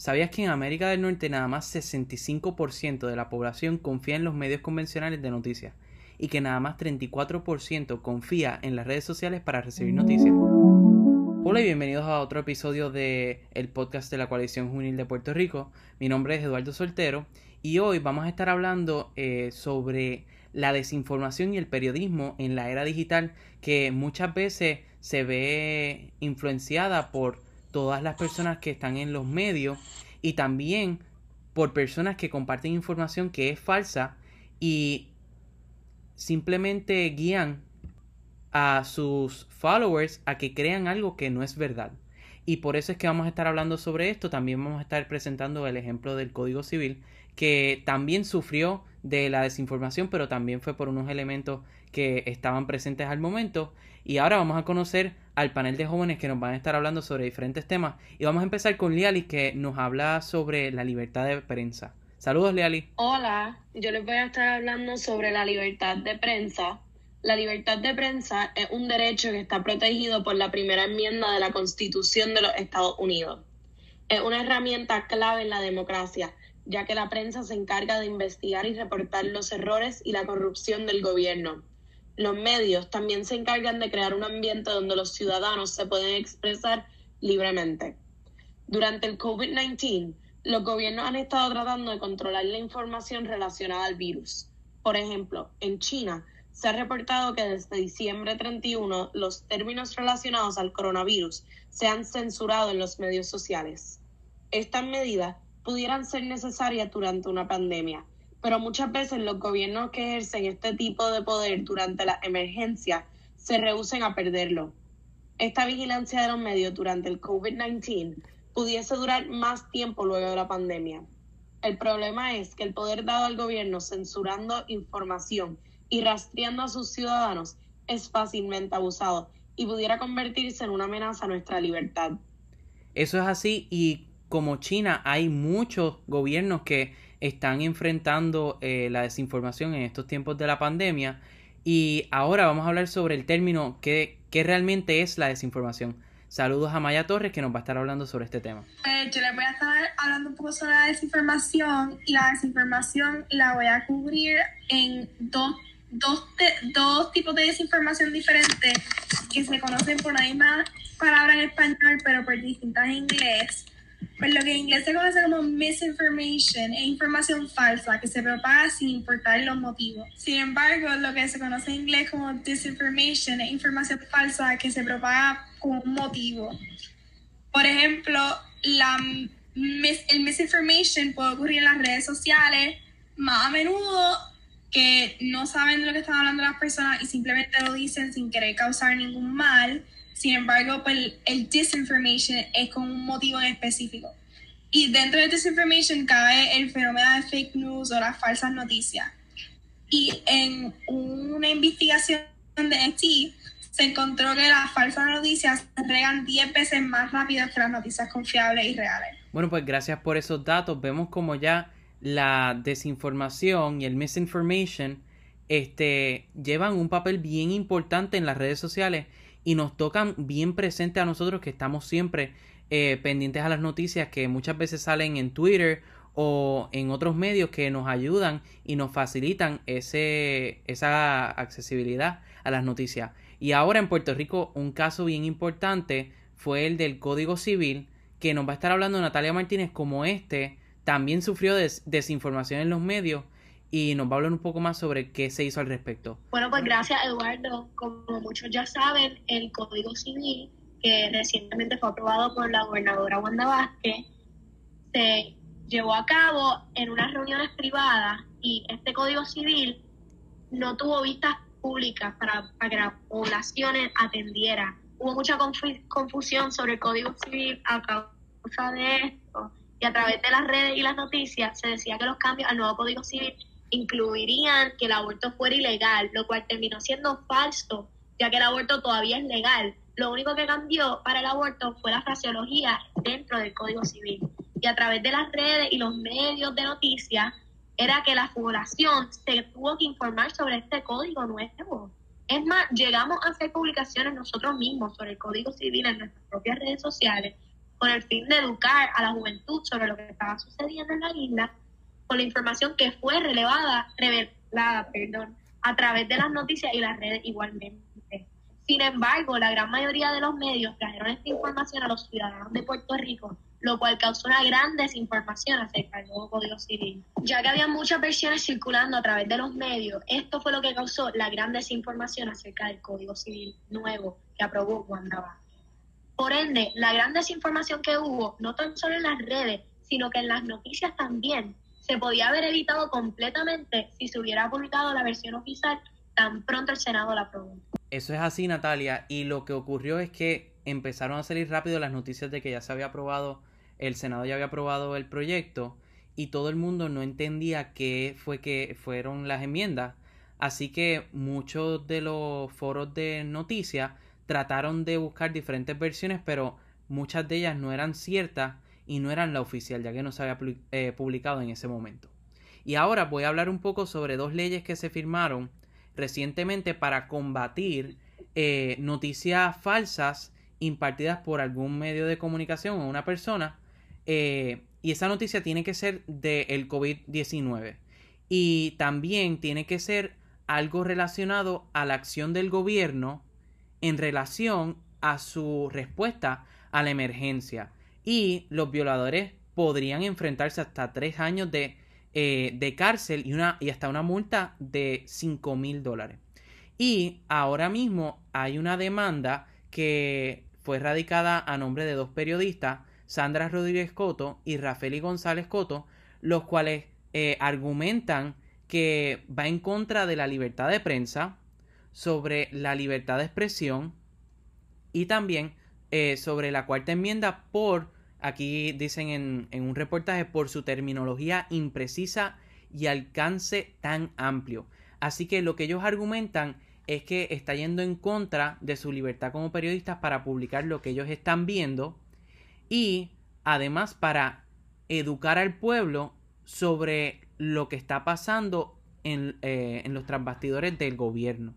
¿Sabías que en América del Norte nada más 65% de la población confía en los medios convencionales de noticias y que nada más 34% confía en las redes sociales para recibir noticias? Hola y bienvenidos a otro episodio de el podcast de la Coalición Juvenil de Puerto Rico. Mi nombre es Eduardo Soltero y hoy vamos a estar hablando eh, sobre la desinformación y el periodismo en la era digital que muchas veces se ve influenciada por todas las personas que están en los medios y también por personas que comparten información que es falsa y simplemente guían a sus followers a que crean algo que no es verdad. Y por eso es que vamos a estar hablando sobre esto. También vamos a estar presentando el ejemplo del Código Civil, que también sufrió de la desinformación, pero también fue por unos elementos que estaban presentes al momento. Y ahora vamos a conocer al panel de jóvenes que nos van a estar hablando sobre diferentes temas. Y vamos a empezar con Liali, que nos habla sobre la libertad de prensa. Saludos, Liali. Hola, yo les voy a estar hablando sobre la libertad de prensa. La libertad de prensa es un derecho que está protegido por la primera enmienda de la Constitución de los Estados Unidos. Es una herramienta clave en la democracia, ya que la prensa se encarga de investigar y reportar los errores y la corrupción del gobierno los medios también se encargan de crear un ambiente donde los ciudadanos se pueden expresar libremente. Durante el COVID-19, los gobiernos han estado tratando de controlar la información relacionada al virus. Por ejemplo, en China se ha reportado que desde diciembre 31 los términos relacionados al coronavirus se han censurado en los medios sociales. Estas medidas pudieran ser necesarias durante una pandemia, pero muchas veces los gobiernos que ejercen este tipo de poder durante la emergencia se rehúsen a perderlo. Esta vigilancia de los medios durante el COVID-19 pudiese durar más tiempo luego de la pandemia. El problema es que el poder dado al gobierno censurando información y rastreando a sus ciudadanos es fácilmente abusado y pudiera convertirse en una amenaza a nuestra libertad. Eso es así y como China hay muchos gobiernos que están enfrentando eh, la desinformación en estos tiempos de la pandemia. Y ahora vamos a hablar sobre el término que, realmente es la desinformación. Saludos a Maya Torres que nos va a estar hablando sobre este tema. Eh, yo les voy a estar hablando un poco sobre la desinformación y la desinformación la voy a cubrir en dos, dos, dos tipos de desinformación diferentes que se conocen por la misma palabra en español pero por distintas en inglés. Pues lo que en inglés se conoce como misinformation es información falsa que se propaga sin importar los motivos. Sin embargo, lo que se conoce en inglés como disinformation es información falsa que se propaga con un motivo. Por ejemplo, la el misinformation puede ocurrir en las redes sociales más a menudo que no saben de lo que están hablando las personas y simplemente lo dicen sin querer causar ningún mal sin embargo, pues el disinformation es con un motivo en específico. Y dentro de disinformation cabe el fenómeno de fake news o las falsas noticias. Y en una investigación de FT se encontró que las falsas noticias regan 10 veces más rápido que las noticias confiables y reales. Bueno, pues gracias por esos datos. Vemos como ya la desinformación y el misinformation este, llevan un papel bien importante en las redes sociales y nos tocan bien presente a nosotros que estamos siempre eh, pendientes a las noticias que muchas veces salen en Twitter o en otros medios que nos ayudan y nos facilitan ese, esa accesibilidad a las noticias. Y ahora en Puerto Rico un caso bien importante fue el del Código Civil que nos va a estar hablando Natalia Martínez como este también sufrió desinformación en los medios y nos va a hablar un poco más sobre qué se hizo al respecto. Bueno, pues gracias Eduardo. Como muchos ya saben, el Código Civil, que recientemente fue aprobado por la gobernadora Wanda Vázquez, se llevó a cabo en unas reuniones privadas y este Código Civil no tuvo vistas públicas para, para que las poblaciones atendieran. Hubo mucha confusión sobre el Código Civil a causa de esto y a través de las redes y las noticias se decía que los cambios al nuevo Código Civil incluirían que el aborto fuera ilegal, lo cual terminó siendo falso, ya que el aborto todavía es legal. Lo único que cambió para el aborto fue la fraseología dentro del Código Civil. Y a través de las redes y los medios de noticias, era que la población se tuvo que informar sobre este código nuevo. Es más, llegamos a hacer publicaciones nosotros mismos sobre el Código Civil en nuestras propias redes sociales con el fin de educar a la juventud sobre lo que estaba sucediendo en la isla, con la información que fue relevada, revelada perdón, a través de las noticias y las redes igualmente. Sin embargo, la gran mayoría de los medios trajeron esta información a los ciudadanos de Puerto Rico, lo cual causó una gran desinformación acerca del nuevo Código Civil. Ya que había muchas versiones circulando a través de los medios, esto fue lo que causó la gran desinformación acerca del Código Civil nuevo que aprobó Navarro. Por ende, la gran desinformación que hubo, no tan solo en las redes, sino que en las noticias también, se podía haber evitado completamente si se hubiera publicado la versión oficial tan pronto el Senado la aprobó. Eso es así, Natalia. Y lo que ocurrió es que empezaron a salir rápido las noticias de que ya se había aprobado, el Senado ya había aprobado el proyecto y todo el mundo no entendía qué fue que fueron las enmiendas. Así que muchos de los foros de noticias trataron de buscar diferentes versiones, pero muchas de ellas no eran ciertas y no eran la oficial, ya que no se había eh, publicado en ese momento. Y ahora voy a hablar un poco sobre dos leyes que se firmaron recientemente para combatir eh, noticias falsas impartidas por algún medio de comunicación o una persona. Eh, y esa noticia tiene que ser del COVID-19. Y también tiene que ser algo relacionado a la acción del gobierno en relación a su respuesta a la emergencia. Y los violadores podrían enfrentarse hasta tres años de eh, de cárcel y, una, y hasta una multa de 5 mil dólares. Y ahora mismo hay una demanda que fue radicada a nombre de dos periodistas, Sandra Rodríguez Coto y Rafeli González Coto, los cuales eh, argumentan que va en contra de la libertad de prensa, sobre la libertad de expresión y también eh, sobre la cuarta enmienda por Aquí dicen en, un reportaje por su terminología imprecisa y alcance tan amplio. Así que lo que ellos argumentan es que está yendo en contra de su libertad como periodistas para publicar lo que ellos están viendo y además para educar al pueblo sobre lo que está pasando en, eh, en los transbastidores del gobierno.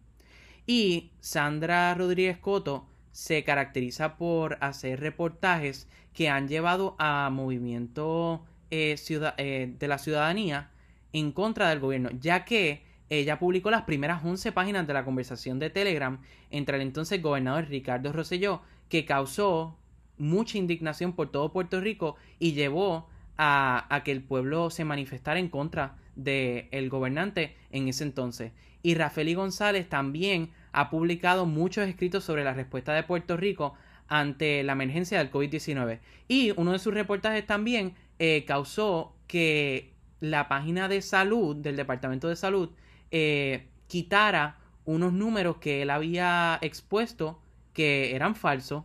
Y Sandra Rodríguez Coto se caracteriza por hacer reportajes que han llevado a movimiento eh, eh, de la ciudadanía en contra del gobierno, ya que ella publicó las primeras 11 páginas de la conversación de Telegram entre el entonces gobernador Ricardo Rosselló, que causó mucha indignación por todo Puerto Rico y llevó a, que el pueblo se manifestara en contra del gobernante en ese entonces. Y Rafael González también ha publicado muchos escritos sobre la respuesta de Puerto Rico ante la emergencia del COVID-19. Y uno de sus reportajes también eh, causó que la página de salud del Departamento de Salud eh, quitara unos números que él había expuesto que eran falsos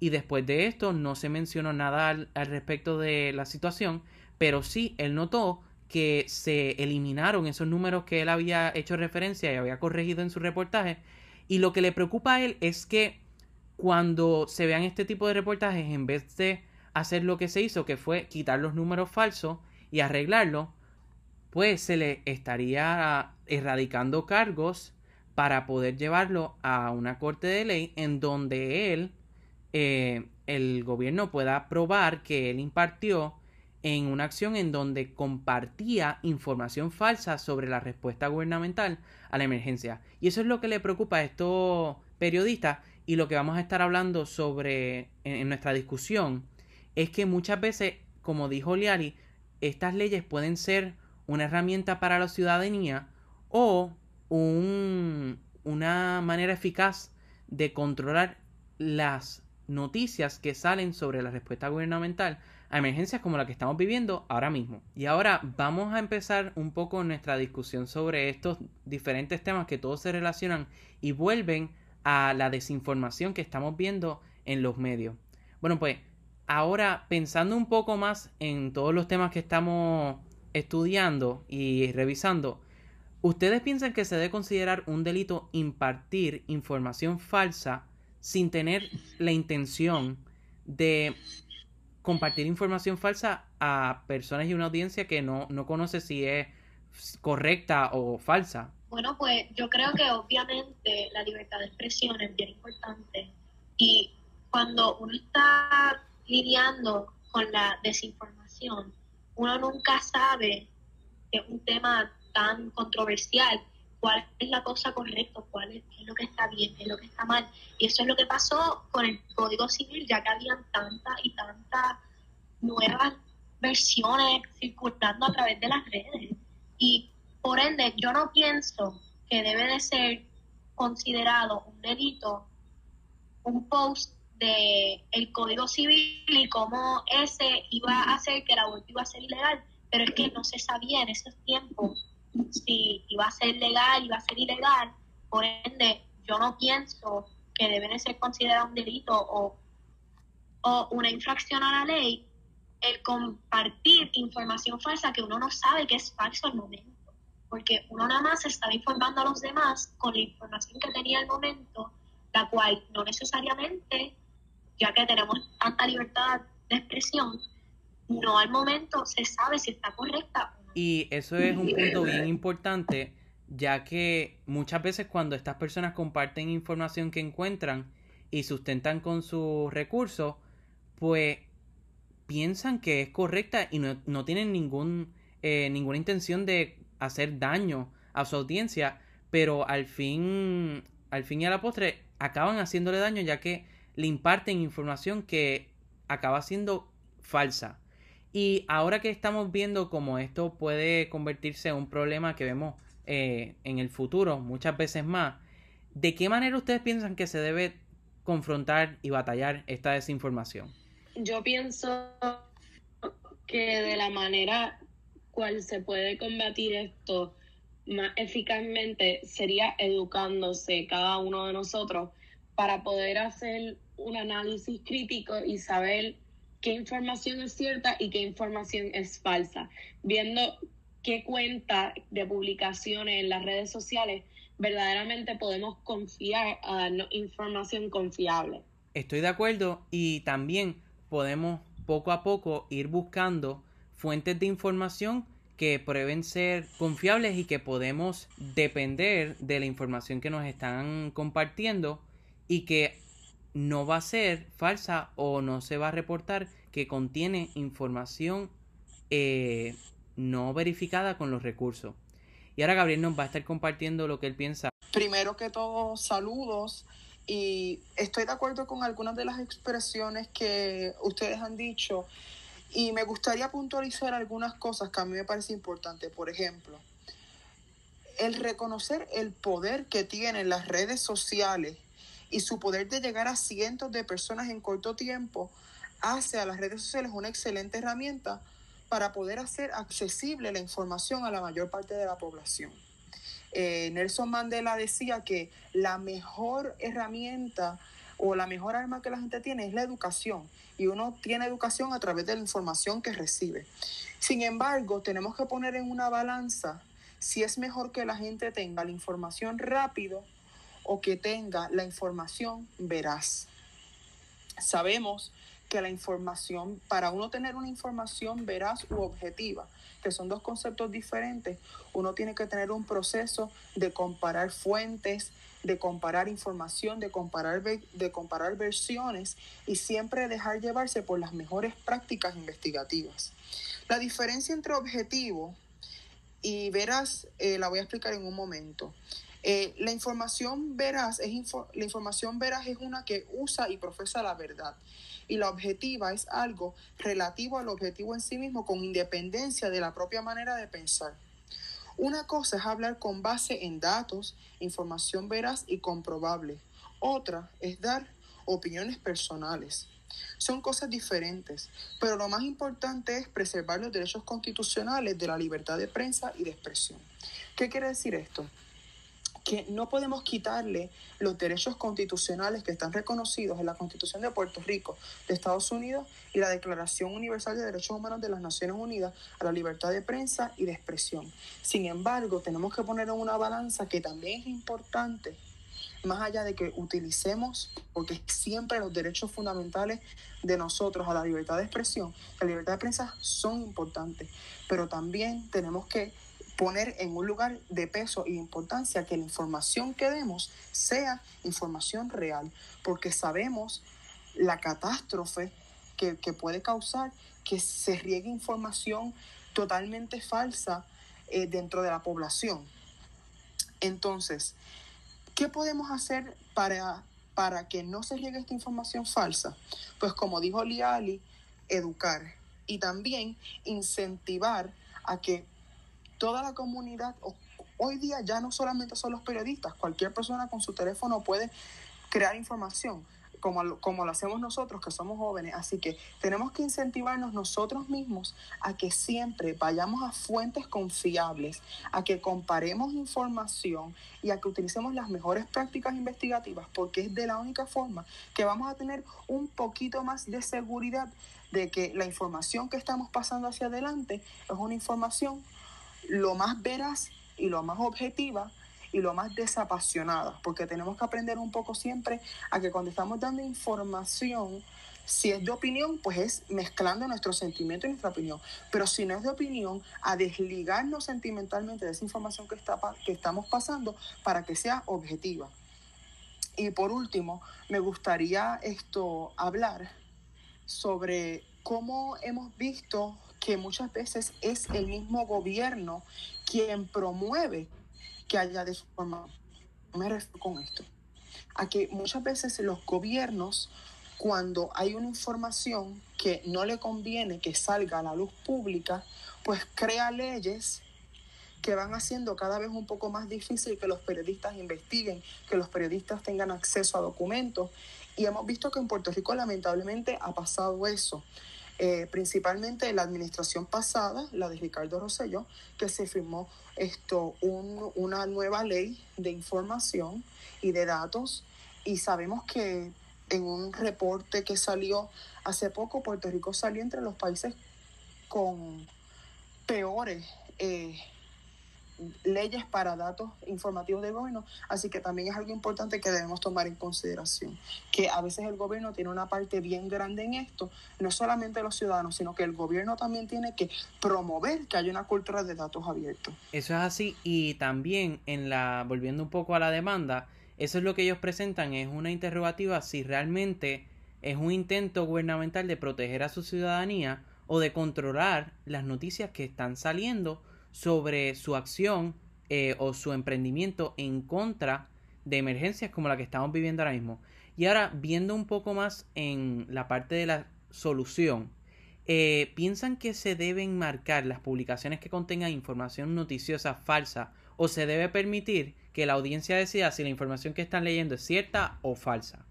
y después de esto no se mencionó nada al, respecto de la situación, pero sí él notó que se eliminaron esos números que él había hecho referencia y había corregido en su reportaje. Y lo que le preocupa a él es que cuando se vean este tipo de reportajes, en vez de hacer lo que se hizo, que fue quitar los números falsos y arreglarlo, pues se le estaría erradicando cargos para poder llevarlo a una corte de ley en donde él, eh, el gobierno pueda probar que él impartió en una acción en donde compartía información falsa sobre la respuesta gubernamental a la emergencia. Y eso es lo que le preocupa a estos periodistas y lo que vamos a estar hablando sobre en, nuestra discusión es que muchas veces, como dijo Liari, estas leyes pueden ser una herramienta para la ciudadanía o un, una manera eficaz de controlar las noticias que salen sobre la respuesta gubernamental a emergencias como la que estamos viviendo ahora mismo. Y ahora vamos a empezar un poco nuestra discusión sobre estos diferentes temas que todos se relacionan y vuelven a la desinformación que estamos viendo en los medios. Bueno, pues ahora pensando un poco más en todos los temas que estamos estudiando y revisando, ¿ustedes piensan que se debe considerar un delito impartir información falsa sin tener la intención de compartir información falsa a personas y una audiencia que no, no conoce si es correcta o falsa? Bueno, pues yo creo que obviamente la libertad de expresión es bien importante y cuando uno está lidiando con la desinformación, uno nunca sabe que es un tema tan controversial cuál es la cosa correcta, cuál es, lo que está bien, qué es lo que está mal. Y eso es lo que pasó con el Código Civil, ya que habían tantas y tantas nuevas versiones circulando a través de las redes. Y por ende, yo no pienso que debe de ser considerado un delito un post de el Código Civil y cómo ese iba a hacer que el aborto iba a ser ilegal, pero es que no se sabía en esos tiempos si iba a ser legal, iba a ser ilegal, por ende yo no pienso que debe de ser considerado un delito o, o una infracción a la ley el compartir información falsa que uno no sabe que es falso al momento, porque uno nada más estaba informando a los demás con la información que tenía al momento, la cual no necesariamente, ya que tenemos tanta libertad de expresión, no al momento se sabe si está correcta. Y eso es un punto bien importante, ya que muchas veces cuando estas personas comparten información que encuentran y sustentan con sus recursos, pues piensan que es correcta y no, tienen ningún, eh, ninguna intención de hacer daño a su audiencia, pero al fin, al fin y a la postre acaban haciéndole daño ya que le imparten información que acaba siendo falsa. Y ahora que estamos viendo cómo esto puede convertirse en un problema que vemos eh, en el futuro muchas veces más, ¿de qué manera ustedes piensan que se debe confrontar y batallar esta desinformación? Yo pienso que de la manera cual se puede combatir esto más eficazmente sería educándose cada uno de nosotros para poder hacer un análisis crítico y saber qué información es cierta y qué información es falsa, viendo qué cuenta de publicaciones en las redes sociales verdaderamente podemos confiar a darnos información confiable. Estoy de acuerdo y también podemos poco a poco ir buscando fuentes de información que prueben ser confiables y que podemos depender de la información que nos están compartiendo y que no va a ser falsa o no se va a reportar que contiene información eh, no verificada con los recursos. Y ahora Gabriel nos va a estar compartiendo lo que él piensa. Primero que todo, saludos. Y estoy de acuerdo con algunas de las expresiones que ustedes han dicho. Y me gustaría puntualizar algunas cosas que a mí me parece importante. Por ejemplo, el reconocer el poder que tienen las redes sociales y su poder de llegar a cientos de personas en corto tiempo hace a las redes sociales una excelente herramienta para poder hacer accesible la información a la mayor parte de la población. Eh, Nelson Mandela decía que la mejor herramienta o la mejor arma que la gente tiene es la educación y uno tiene educación a través de la información que recibe. Sin embargo, tenemos que poner en una balanza si es mejor que la gente tenga la información rápido o que tenga la información veraz. Sabemos que la información, para uno tener una información veraz u objetiva, que son dos conceptos diferentes, uno tiene que tener un proceso de comparar fuentes, de comparar información, de comparar, de comparar versiones y siempre dejar llevarse por las mejores prácticas investigativas. La diferencia entre objetivo y veraz eh, la voy a explicar en un momento. Eh, la información veraz es la información veraz es una que usa y profesa la verdad y la objetiva es algo relativo al objetivo en sí mismo con independencia de la propia manera de pensar. Una cosa es hablar con base en datos, información veraz y comprobable. Otra es dar opiniones personales. Son cosas diferentes, pero lo más importante es preservar los derechos constitucionales de la libertad de prensa y de expresión. ¿Qué quiere decir esto? Que no podemos quitarle los derechos constitucionales que están reconocidos en la Constitución de Puerto Rico, de Estados Unidos y la Declaración Universal de Derechos Humanos de las Naciones Unidas a la libertad de prensa y de expresión. Sin embargo, tenemos que poner en una balanza que también es importante, más allá de que utilicemos, porque siempre los derechos fundamentales de nosotros a la libertad de expresión, la libertad de prensa son importantes, pero también tenemos que poner en un lugar de peso y importancia que la información que demos sea información real, porque sabemos la catástrofe que, que puede causar que se riegue información totalmente falsa eh, dentro de la población. Entonces, ¿qué podemos hacer para, para que no se riegue esta información falsa? Pues como dijo Liali, educar y también incentivar a que toda la comunidad, hoy día ya no solamente son los periodistas, cualquier persona con su teléfono puede crear información como, como lo hacemos nosotros que somos jóvenes. Así que tenemos que incentivarnos nosotros mismos a que siempre vayamos a fuentes confiables, a que comparemos información y a que utilicemos las mejores prácticas investigativas, porque es de la única forma que vamos a tener un poquito más de seguridad de que la información que estamos pasando hacia adelante es una información lo más veraz y lo más objetiva y lo más desapasionada, porque tenemos que aprender un poco siempre a que cuando estamos dando información, si es de opinión, pues es mezclando nuestro sentimiento y nuestra opinión. Pero si no es de opinión, a desligarnos sentimentalmente de esa información que, está, que estamos pasando para que sea objetiva. Y por último, me gustaría esto hablar sobre cómo hemos visto que muchas veces es el mismo gobierno quien promueve que haya desinformación. Me refiero con esto. A que muchas veces los gobiernos, cuando hay una información que no le conviene que salga a la luz pública, pues crea leyes que van haciendo cada vez un poco más difícil que los periodistas investiguen, que los periodistas tengan acceso a documentos. Y hemos visto que en Puerto Rico lamentablemente ha pasado eso. Eh, principalmente la administración pasada, la de Ricardo Rosselló, que se firmó esto, una nueva ley de información y de datos. Y sabemos que en un reporte que salió hace poco, Puerto Rico salió entre los países con peores eh, leyes para datos informativos del gobierno, así que también es algo importante que debemos tomar en consideración, que a veces el gobierno tiene una parte bien grande en esto, no solamente los ciudadanos, sino que el gobierno también tiene que promover que haya una cultura de datos abiertos. Eso es así y también en la volviendo un poco a la demanda, eso es lo que ellos presentan es una interrogativa si realmente es un intento gubernamental de proteger a su ciudadanía o de controlar las noticias que están saliendo sobre su acción eh, o su emprendimiento en contra de emergencias como la que estamos viviendo ahora mismo. Y ahora, viendo un poco más en la parte de la solución, eh, ¿piensan que se deben marcar las publicaciones que contengan información noticiosa falsa o se debe permitir que la audiencia decida si la información que están leyendo es cierta o falsa?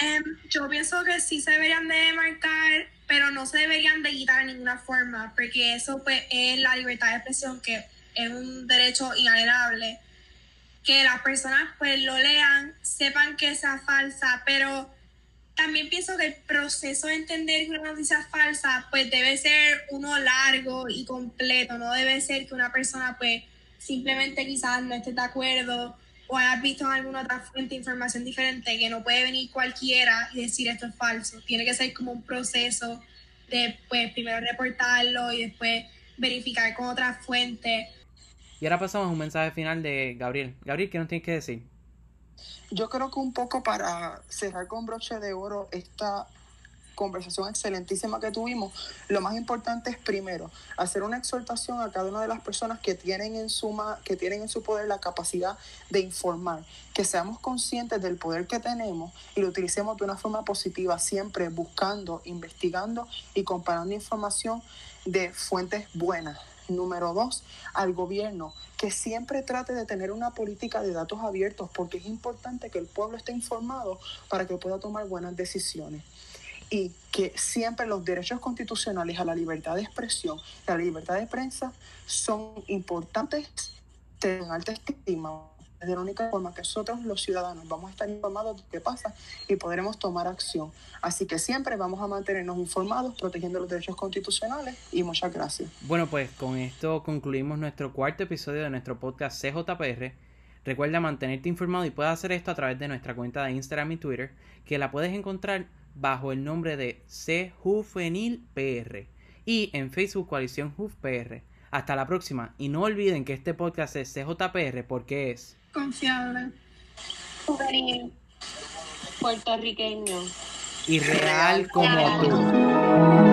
Em, yo pienso que sí se deberían de marcar pero no se deberían de quitar de ninguna forma, porque eso pues es la libertad de expresión, que es un derecho inalienable. Que las personas pues lo lean, sepan que sea falsa, pero también pienso que el proceso de entender que una noticia es falsa pues debe ser uno largo y completo, no debe ser que una persona pues simplemente quizás no esté de acuerdo o hayas visto en alguna otra fuente de información diferente, que no puede venir cualquiera y decir esto es falso. Tiene que ser como un proceso de, pues, primero reportarlo y después verificar con otra fuente. Y ahora pasamos a un mensaje final de Gabriel. Gabriel, ¿qué nos tienes que decir? Yo creo que un poco para cerrar con broche de oro esta conversación excelentísima que tuvimos, lo más importante es primero hacer una exhortación a cada una de las personas que tienen en suma, que tienen en su poder la capacidad de informar, que seamos conscientes del poder que tenemos y lo utilicemos de una forma positiva, siempre buscando, investigando y comparando información de fuentes buenas. Número dos, al gobierno, que siempre trate de tener una política de datos abiertos, porque es importante que el pueblo esté informado para que pueda tomar buenas decisiones y que siempre los derechos constitucionales a la libertad de expresión a la libertad de prensa son importantes, en alta estima. Es de la única forma que nosotros los ciudadanos vamos a estar informados de qué pasa y podremos tomar acción. Así que siempre vamos a mantenernos informados, protegiendo los derechos constitucionales y muchas gracias. Bueno, pues con esto concluimos nuestro cuarto episodio de nuestro podcast CJPR. Recuerda mantenerte informado y puedes hacer esto a través de nuestra cuenta de Instagram y Twitter, que la puedes encontrar bajo el nombre de CJuvenil PR y en Facebook Coalición PR. Hasta la próxima. Y no olviden que este podcast es CJPR porque es confiable, juvenil, puertorriqueño, y real como tú.